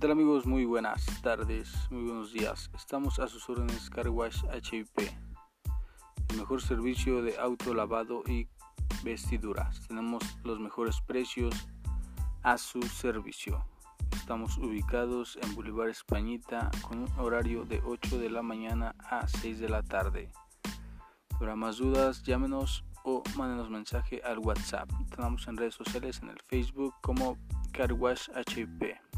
tal amigos? Muy buenas tardes, muy buenos días. Estamos a sus órdenes Carwash HIP, el mejor servicio de auto lavado y vestiduras. Tenemos los mejores precios a su servicio. Estamos ubicados en Boulevard Españita con un horario de 8 de la mañana a 6 de la tarde. Para más dudas, llámenos o mándenos mensaje al WhatsApp. Estamos en redes sociales en el Facebook como Carwash HIP.